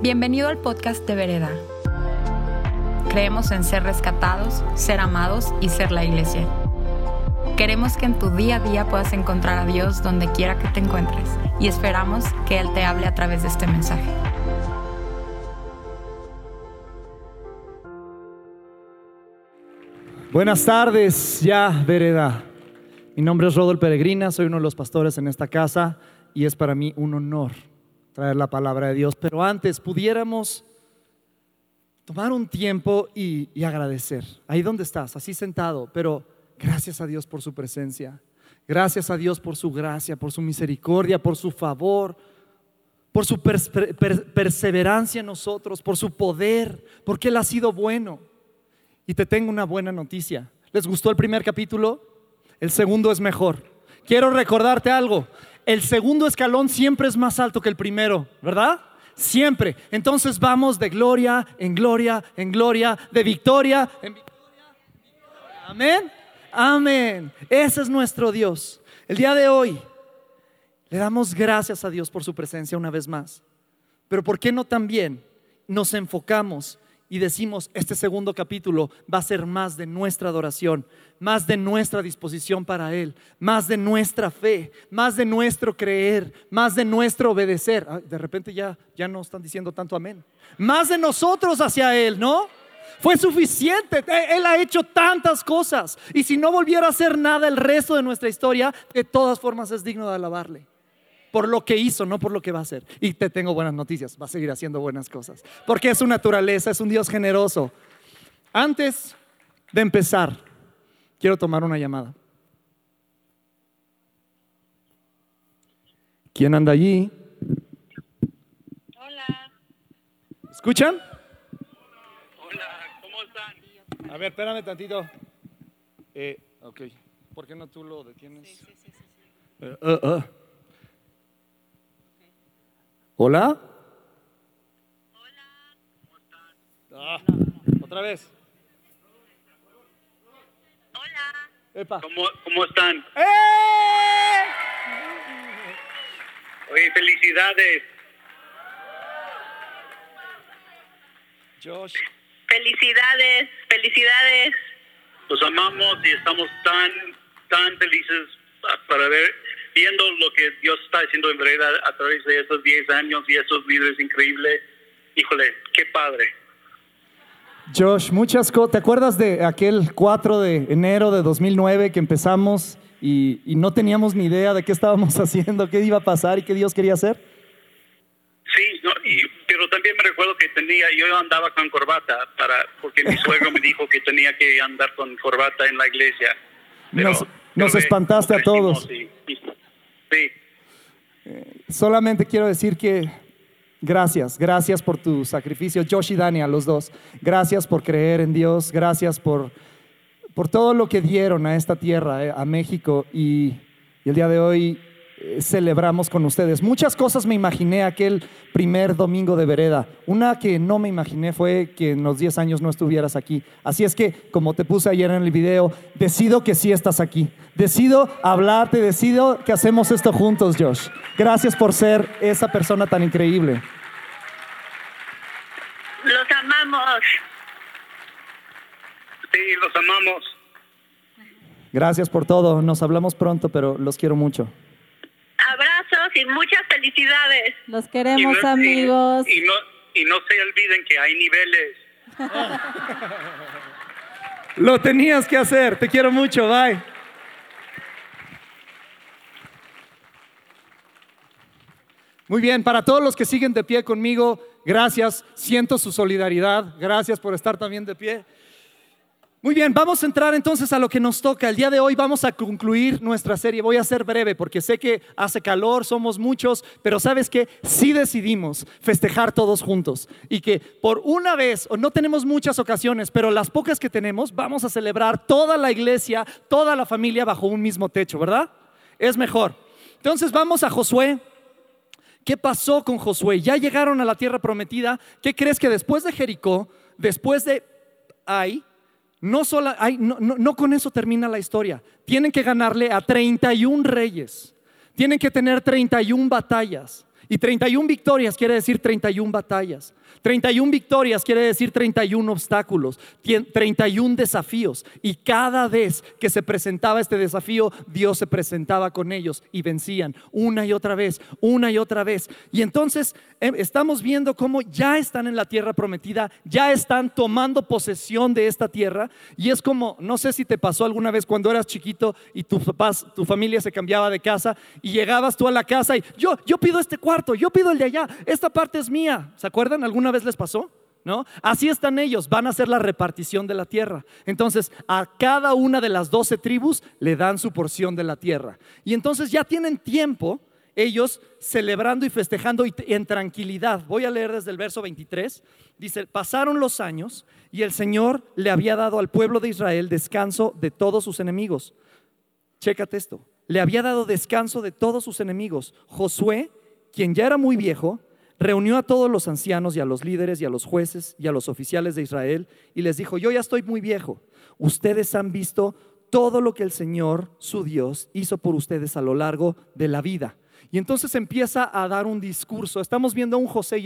Bienvenido al podcast de Vereda. Creemos en ser rescatados, ser amados y ser la iglesia. Queremos que en tu día a día puedas encontrar a Dios donde quiera que te encuentres y esperamos que Él te hable a través de este mensaje. Buenas tardes, ya Vereda. Mi nombre es Rodolfo Peregrina, soy uno de los pastores en esta casa y es para mí un honor traer la palabra de Dios. Pero antes pudiéramos tomar un tiempo y, agradecer. Ahí donde estás, así sentado, pero gracias a Dios por su presencia. Gracias a Dios por su gracia, por su misericordia, por su favor, por su pers- per- per- perseverancia en nosotros, por su poder, porque Él ha sido bueno. Y te tengo una buena noticia. ¿Les gustó el primer capítulo? El segundo es mejor. Quiero recordarte algo. El segundo escalón siempre es más alto que el primero, ¿verdad? Siempre. Entonces vamos de gloria en gloria en gloria, de victoria en victoria. Amén. Amén. Ese es nuestro Dios. El día de hoy le damos gracias a Dios por su presencia una vez más. Pero ¿por qué no también nos enfocamos y decimos, este segundo capítulo va a ser más de nuestra adoración, más de nuestra disposición para Él, más de nuestra fe, más de nuestro creer, más de nuestro obedecer? Ay, de repente ya, ya no están diciendo tanto amén. Más de nosotros hacia Él, ¿no? Fue suficiente. E- Él ha hecho tantas cosas. Y si no volviera a hacer nada el resto de nuestra historia, de todas formas es digno de alabarle por lo que hizo, no por lo que va a hacer. Y te tengo buenas noticias, va a seguir haciendo buenas cosas, porque es su naturaleza, es un Dios generoso. Antes de empezar, quiero tomar una llamada. ¿Quién anda allí? Hola. ¿Escuchan? Hola, ¿cómo están? A ver, espérame tantito. Eh, ok, ¿por qué no tú lo detienes? Eh, eh, eh. ¿Hola? Ah, otra vez. Hola. Epa. ¿Cómo, cómo están? ¡Eh! Oye, felicidades. Josh. Felicidades, felicidades. Los amamos y estamos tan, tan felices para ver, viendo lo que Dios está haciendo en verdad a través de estos 10 años y estos líderes increíbles. Híjole, qué padre. Josh, muchas cosas. ¿Te acuerdas de aquel 4 de enero de 2009 que empezamos y, y no teníamos ni idea de qué estábamos haciendo, qué iba a pasar y qué Dios quería hacer? Sí, no, y- pero también me recuerdo que tenía, yo andaba con corbata, para, porque mi suegro me dijo que tenía que andar con corbata en la iglesia. Pero Nos- nos espantaste a todos. y- sí. Solamente quiero decir que gracias, gracias por tu sacrificio, Josh y Dani, a los dos. Gracias por creer en Dios, gracias por, por todo lo que dieron a esta tierra, eh, a México, y, el día de hoy eh, celebramos con ustedes. Muchas cosas me imaginé aquel primer domingo de vereda. Una que no me imaginé fue que en los 10 años no estuvieras aquí. Así es que, como te puse ayer en el video, decido que sí estás aquí. Decido hablarte, decido que hacemos esto juntos, Josh. Gracias por ser esa persona tan increíble. Los amamos. Sí, los amamos. Gracias por todo. Nos hablamos pronto, pero los quiero mucho. Y muchas felicidades. Los Y queremos, y- amigos. Y, no, y no se olviden que hay niveles. Lo tenías que hacer. Te quiero mucho. Bye. Muy bien, para todos los que siguen de pie conmigo, gracias. Siento su solidaridad. Gracias por estar también de pie. Muy bien, vamos a entrar entonces a lo que nos toca. El día de hoy vamos a concluir nuestra serie. Voy a ser breve porque sé que hace calor, somos muchos, pero sabes que sí decidimos festejar todos juntos y que por una vez, o no tenemos muchas ocasiones, pero las pocas que tenemos, vamos a celebrar toda la iglesia, toda la familia bajo un mismo techo, ¿verdad? Es mejor. Entonces vamos a Josué. ¿Qué pasó con Josué? Ya llegaron a la tierra prometida. ¿Qué crees que después de Jericó, después de Ai, no, sola- no con eso termina la historia. Tienen que ganarle a 31 reyes. Tienen que tener 31 batallas. Y 31 victorias quiere decir 31 batallas. 31 victorias quiere decir 31 obstáculos, 31 desafíos. Y cada vez que se presentaba este desafío, Dios se presentaba con ellos y vencían una y otra vez, una y otra vez. Y entonces em, estamos viendo cómo ya están en la tierra prometida, ya están tomando posesión de esta tierra. Y es como, no sé si te pasó alguna vez cuando eras chiquito y tu, tu familia se cambiaba de casa y llegabas tú a la casa y yo, yo pido este cuarto, yo pido el de allá, esta parte es mía. ¿Se acuerdan? ¿Alguna vez les pasó? ¿No? Así están ellos, van a hacer la repartición de la tierra. Entonces, a cada una de las doce tribus le dan su porción de la tierra. Y entonces ya tienen tiempo ellos celebrando y festejando en tranquilidad. Voy a leer desde el verso 23. Dice, pasaron los años y el Señor le había dado al pueblo de Israel descanso de todos sus enemigos. Chécate esto. Le había dado descanso de todos sus enemigos. Josué, quien ya era muy viejo, reunió a todos los ancianos y a los líderes y a los jueces y a los oficiales de Israel y les dijo, yo ya estoy muy viejo, ustedes han visto todo lo que el Señor, su Dios, hizo por ustedes a lo largo de la vida. Y entonces empieza a dar un discurso. Estamos viendo a un José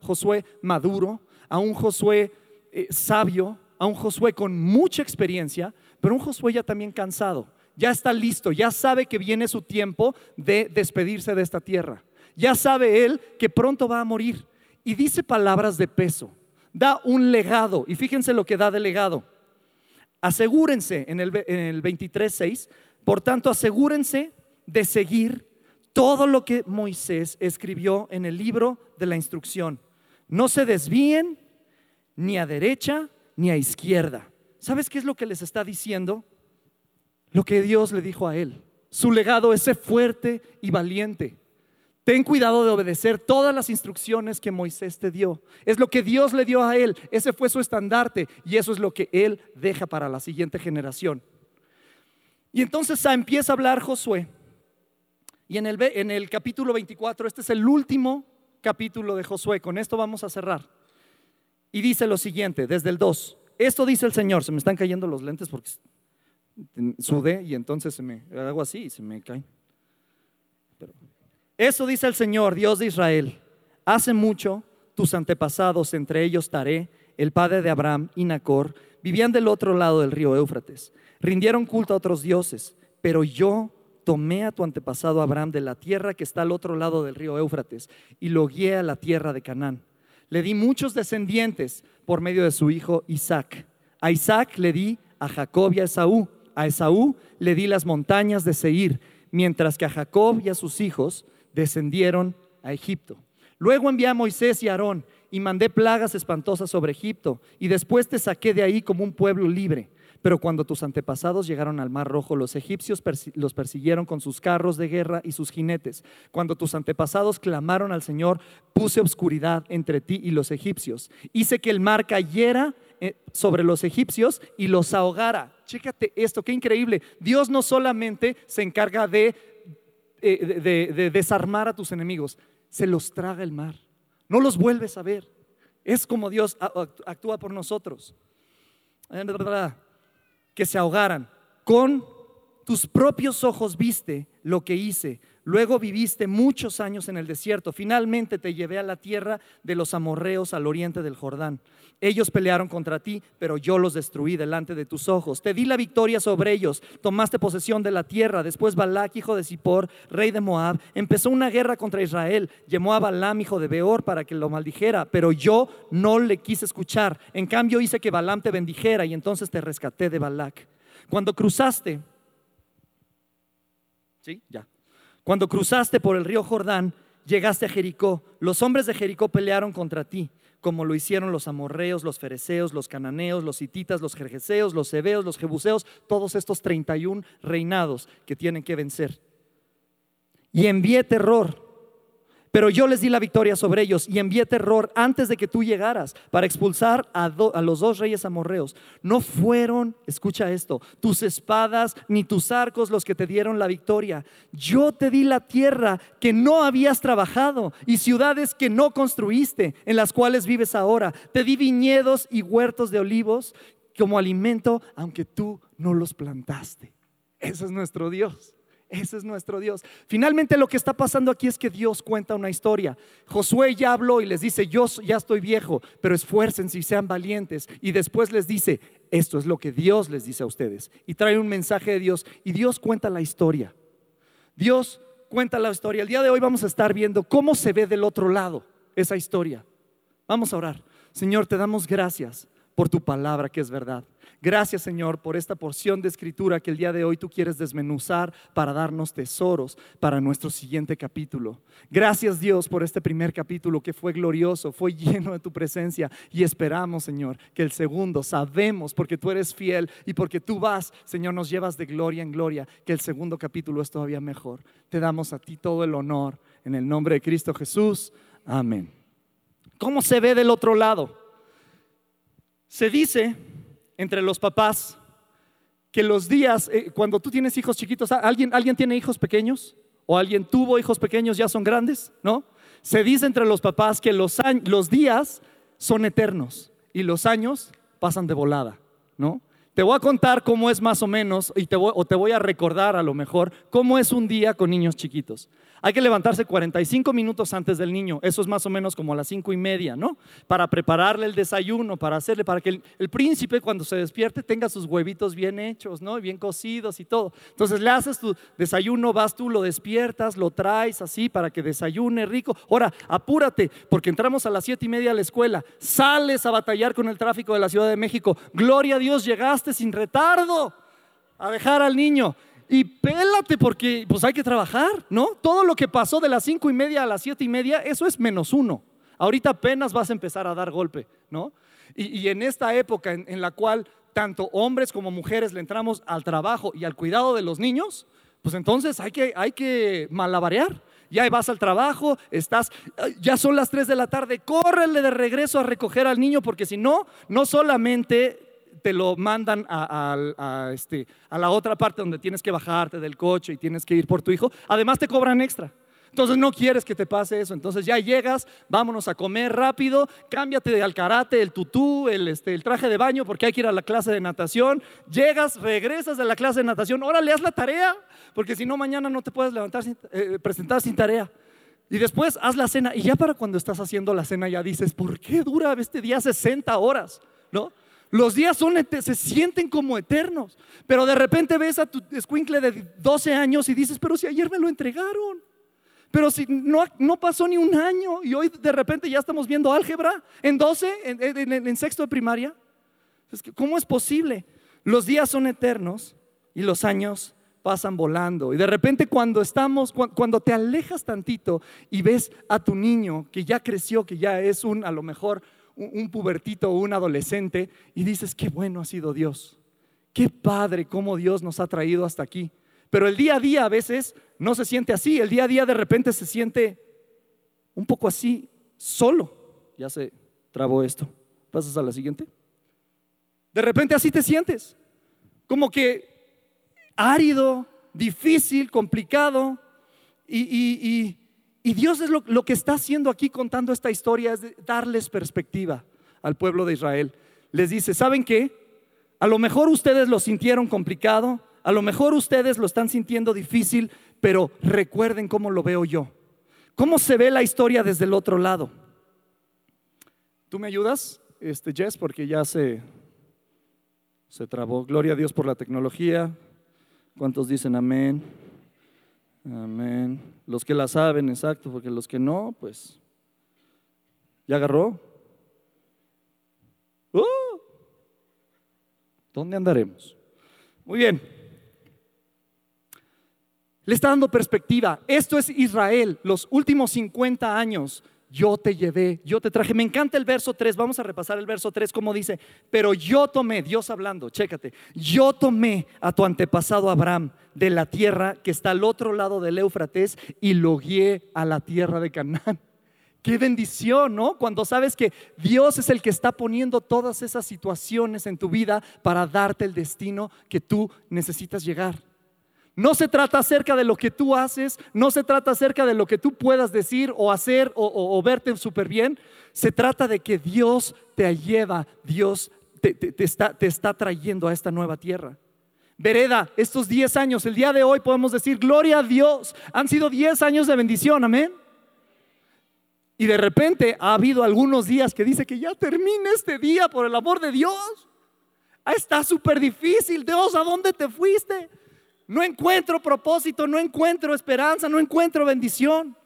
Josué maduro, a un Josué eh, sabio, a un Josué con mucha experiencia, pero un Josué ya también cansado. Ya está listo, ya sabe que viene su tiempo de despedirse de esta tierra ya sabe él que pronto va a morir. Y dice palabras de peso, da un legado. Y fíjense lo que da de legado. Asegúrense en el, en el 23.6, por tanto asegúrense de seguir todo lo que Moisés escribió en el libro de la instrucción. No se desvíen ni a derecha ni a izquierda. ¿Sabes qué es lo que les está diciendo? Lo que Dios le dijo a él. Su legado es ser fuerte y valiente. Ten cuidado de obedecer todas las instrucciones que Moisés te dio. Es lo que Dios le dio a él. Ese fue su estandarte y eso es lo que él deja para la siguiente generación. Y entonces empieza a hablar Josué. Y en el, en el capítulo 24, este es el último capítulo de Josué. Con esto vamos a cerrar. Y dice lo siguiente, desde el 2. Esto dice el Señor. Se me están cayendo los lentes porque sudé y entonces se me hago así y se me caen. Eso dice el Señor, Dios de Israel. Hace mucho tus antepasados, entre ellos Taré, el padre de Abraham y Nacor, vivían del otro lado del río Éufrates. Rindieron culto a otros dioses, pero yo tomé a tu antepasado Abraham de la tierra que está al otro lado del río Éufrates y lo guié a la tierra de Canaán. Le di muchos descendientes por medio de su hijo Isaac. A Isaac le di a Jacob y a Esaú. A Esaú le di las montañas de Seir, mientras que a Jacob y a sus hijos descendieron a Egipto. Luego envié a Moisés y Aarón y mandé plagas espantosas sobre Egipto y después te saqué de ahí como un pueblo libre. Pero cuando tus antepasados llegaron al Mar Rojo, los egipcios los persiguieron con sus carros de guerra y sus jinetes. Cuando tus antepasados clamaron al Señor, puse obscuridad entre ti y los egipcios. Hice que el mar cayera eh, sobre los egipcios y los ahogara. Chécate esto, qué increíble. Dios no solamente se encarga de eh, de, desarmar a tus enemigos, se los traga el mar. No los vuelves a ver. Es como Dios actúa por nosotros. Que se ahogaran. Con tus propios ojos viste lo que hice Luego viviste muchos años en el desierto. Finalmente te llevé a la tierra de los amorreos al oriente del Jordán. Ellos pelearon contra ti, pero yo los destruí delante de tus ojos. Te di la victoria sobre ellos. Tomaste posesión de la tierra. Después Balac, hijo de Zippor, rey de Moab, empezó una guerra contra Israel. Llamó a Balaam, hijo de Beor, para que lo maldijera, pero yo no le quise escuchar. En cambio hice que Balaam te bendijera y entonces te rescaté de Balac. Cuando cruzaste, ¿sí? Ya. Cuando cruzaste por el río Jordán, llegaste a Jericó. Los hombres de Jericó pelearon contra ti, como lo hicieron los amorreos, los fereceos, los cananeos, los hititas, los jerjeseos, los hebeos, los jebuseos, todos estos 31 reinados que tienen que vencer. Y envié terror pero yo les di la victoria sobre ellos y envié terror antes de que tú llegaras para expulsar a, los dos reyes amorreos. No fueron, escucha esto, tus espadas ni tus arcos los que te dieron la victoria. Yo te di la tierra que no habías trabajado y ciudades que no construiste, en las cuales vives ahora. Te di viñedos y huertos de olivos como alimento, aunque tú no los plantaste. Ese es nuestro Dios. Ese es nuestro Dios. Finalmente lo que está pasando aquí es que Dios cuenta una historia. Josué ya habló y les dice, yo ya estoy viejo, pero esfuércense y sean valientes. Y después les dice, esto es lo que Dios les dice a ustedes. Y trae un mensaje de Dios y Dios cuenta la historia. Dios cuenta la historia. El día de hoy vamos a estar viendo cómo se ve del otro lado esa historia. Vamos a orar. Señor, te damos gracias por tu palabra que es verdad. Gracias Señor por esta porción de escritura que el día de hoy tú quieres desmenuzar para darnos tesoros para nuestro siguiente capítulo. Gracias Dios por este primer capítulo que fue glorioso, fue lleno de tu presencia y esperamos Señor que el segundo, sabemos porque tú eres fiel y porque tú vas, Señor, nos llevas de gloria en gloria, que el segundo capítulo es todavía mejor. Te damos a ti todo el honor en el nombre de Cristo Jesús. Amén. ¿Cómo se ve del otro lado? Se dice entre los papás que los días, eh, cuando tú tienes hijos chiquitos, ¿alguien, ¿alguien tiene hijos pequeños? ¿O alguien tuvo hijos pequeños, ya son grandes? ¿No? Se dice entre los papás que los, los días son eternos y los años pasan de volada, ¿no? Te voy a contar cómo es más o menos, y te o te voy a recordar a lo mejor, cómo es un día con niños chiquitos. Hay que levantarse 45 minutos antes del niño, eso es más o menos como a las cinco y media, ¿no? Para prepararle el desayuno, para hacerle, para que el, príncipe cuando se despierte tenga sus huevitos bien hechos, ¿no? Bien cocidos y todo. Entonces le haces tu desayuno, vas tú, lo despiertas, lo traes así para que desayune rico. Ahora, apúrate, porque entramos a las siete y media a la escuela, sales a batallar con el tráfico de la Ciudad de México. Gloria a Dios, llegaste sin retardo a dejar al niño y pélate porque pues hay que trabajar, ¿no? Todo lo que pasó de las cinco y media a las siete y media, eso es menos uno. Ahorita apenas vas a empezar a dar golpe, ¿no? Y, en esta época en, la cual tanto hombres como mujeres le entramos al trabajo y al cuidado de los niños, pues entonces hay que, hay que malabarear. Ya vas al trabajo, estás, ya son las tres de la tarde, córrele de regreso a recoger al niño porque si no, no solamente te lo mandan a, este, a la otra parte donde tienes que bajarte del coche y tienes que ir por tu hijo. Además te cobran extra. Entonces no quieres que te pase eso. Entonces ya llegas, vámonos a comer rápido, cámbiate al karate, el tutú, el, este, el traje de baño porque hay que ir a la clase de natación. Llegas, regresas de la clase de natación, órale, haz la tarea, porque si no mañana no te puedes levantar, eh, presentar sin tarea. Y después haz la cena y ya para cuando estás haciendo la cena ya dices, ¿por qué dura este día 60 horas? ¿No? Los días son, se sienten como eternos. Pero de repente ves a tu escuincle de 12 años y dices, pero si ayer me lo entregaron. Pero si no, no pasó ni un año y hoy de repente ya estamos viendo álgebra en 12, en, sexto de primaria. ¿Cómo es posible? Los días son eternos y los años pasan volando. Y de repente cuando estamos, cuando te alejas tantito y ves a tu niño que ya creció, que ya es un, a lo mejor, un pubertito o un adolescente y dices, qué bueno ha sido Dios. Qué padre cómo Dios nos ha traído hasta aquí. Pero el día a día a veces no se siente así. El día a día de repente se siente un poco así, solo. Ya se trabó esto. ¿Pasas a la siguiente? De repente así te sientes. Como que árido, difícil, complicado. Y, y y Dios es lo, que está haciendo aquí contando esta historia, es darles perspectiva al pueblo de Israel. Les dice, ¿saben qué? A lo mejor ustedes lo sintieron complicado, a lo mejor ustedes lo están sintiendo difícil, pero recuerden cómo lo veo yo. ¿Cómo se ve la historia desde el otro lado? ¿Tú me ayudas, este Jess? Porque ya se, se trabó. Gloria a Dios por la tecnología. ¿Cuántos dicen amén? Amén. Los que la saben, exacto, porque los que no, pues, ¿ya agarró? ¡Uh! ¿Dónde andaremos? Muy bien. Le está dando perspectiva. Esto es Israel, los últimos 50 años yo te llevé, yo te traje. Me encanta el verso 3, vamos a repasar el verso 3 como dice, pero yo tomé, Dios hablando, chécate, yo tomé a tu antepasado Abraham de la tierra que está al otro lado del Éufrates y lo guié a la tierra de Canaán. Qué bendición, ¿no? Cuando sabes que Dios es el que está poniendo todas esas situaciones en tu vida para darte el destino que tú necesitas llegar. No se trata acerca de lo que tú haces, no se trata acerca de lo que tú puedas decir o hacer o, verte súper bien. Se trata de que Dios te lleva, Dios te, está, te está trayendo a esta nueva tierra. Vereda, estos 10 años, el día de hoy podemos decir, gloria a Dios, han sido 10 años de bendición, amén. Y de repente ha habido algunos días que dice que ya termine este día por el amor de Dios. Ah, está súper difícil, Dios, ¿a dónde te fuiste? No encuentro propósito, no encuentro esperanza, no encuentro bendición.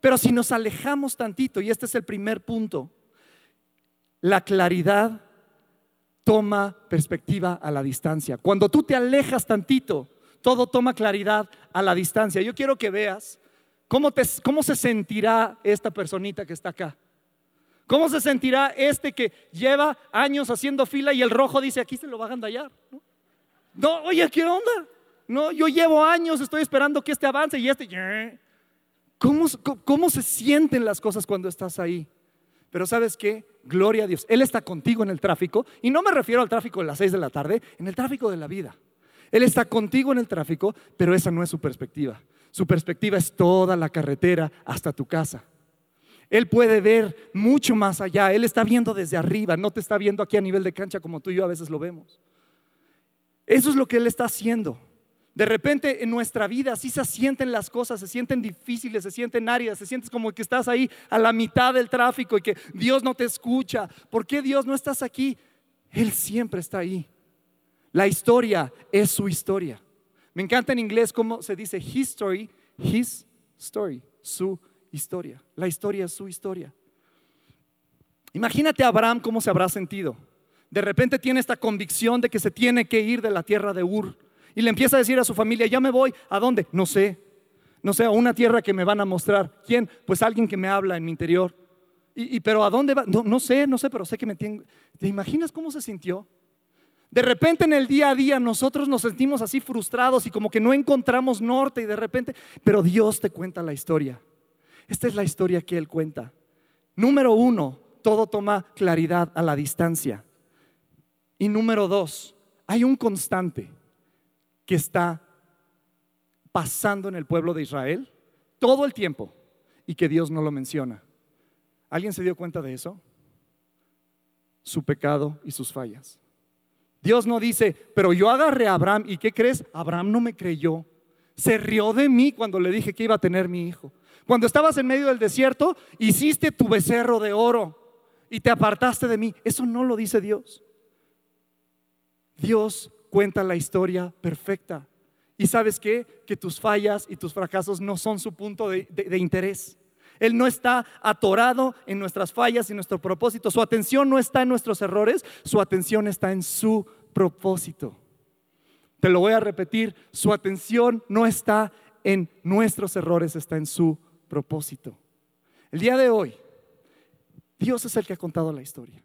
Pero si nos alejamos tantito, y este es el primer punto, la claridad toma perspectiva a la distancia. Cuando tú te alejas tantito, todo toma claridad a la distancia. Yo quiero que veas cómo, cómo se sentirá esta personita que está acá. ¿Cómo se sentirá este que lleva años haciendo fila y el rojo dice, aquí se lo va a gandallar? ¿no? no, oye, ¿qué onda? No, yo llevo años, estoy esperando que este avance y este... ¿Cómo, ¿Cómo se sienten las cosas cuando estás ahí? Pero sabes qué? Gloria a Dios. Él está contigo en el tráfico. Y no me refiero al tráfico de las 6 de la tarde, en el tráfico de la vida. Él está contigo en el tráfico, pero esa no es su perspectiva. Su perspectiva es toda la carretera hasta tu casa. Él puede ver mucho más allá. Él está viendo desde arriba, no te está viendo aquí a nivel de cancha como tú y yo a veces lo vemos. Eso es lo que Él está haciendo. De repente en nuestra vida así se sienten las cosas, se sienten difíciles, se sienten áridas, se sientes como que estás ahí a la mitad del tráfico y que Dios no te escucha. ¿Por qué Dios no estás aquí? Él siempre está ahí. La historia es su historia. Me encanta en inglés cómo se dice history, his story, su historia. La historia es su historia. Imagínate a Abraham cómo se habrá sentido. De repente tiene esta convicción de que se tiene que ir de la tierra de Ur y le empieza a decir a su familia, ya me voy, ¿a dónde? No sé, no sé, a una tierra que me van a mostrar. ¿Quién? Pues alguien que me habla en mi interior. Y, pero ¿a dónde va? No, no, sé, no sé, pero sé que me tiene... ¿Te imaginas cómo se sintió? De repente en el día a día nosotros nos sentimos así frustrados y como que no encontramos norte y de repente, pero Dios te cuenta la historia. Esta es la historia que Él cuenta. Número uno, todo toma claridad a la distancia. Y número dos, hay un constante que está pasando en el pueblo de Israel todo el tiempo y que Dios no lo menciona. ¿Alguien se dio cuenta de eso? Su pecado y sus fallas. Dios no dice, pero yo agarré a Abraham y ¿qué crees? Abraham no me creyó. Se rió de mí cuando le dije que iba a tener mi hijo. Cuando estabas en medio del desierto, hiciste tu becerro de oro y te apartaste de mí. Eso no lo dice Dios. Dios cuenta la historia perfecta. Y sabes qué? Que tus fallas y tus fracasos no son su punto de, interés. Él no está atorado en nuestras fallas y nuestro propósito. Su atención no está en nuestros errores, su atención está en su propósito. Te lo voy a repetir, su atención no está en nuestros errores, está en su propósito. El día de hoy, Dios es el que ha contado la historia.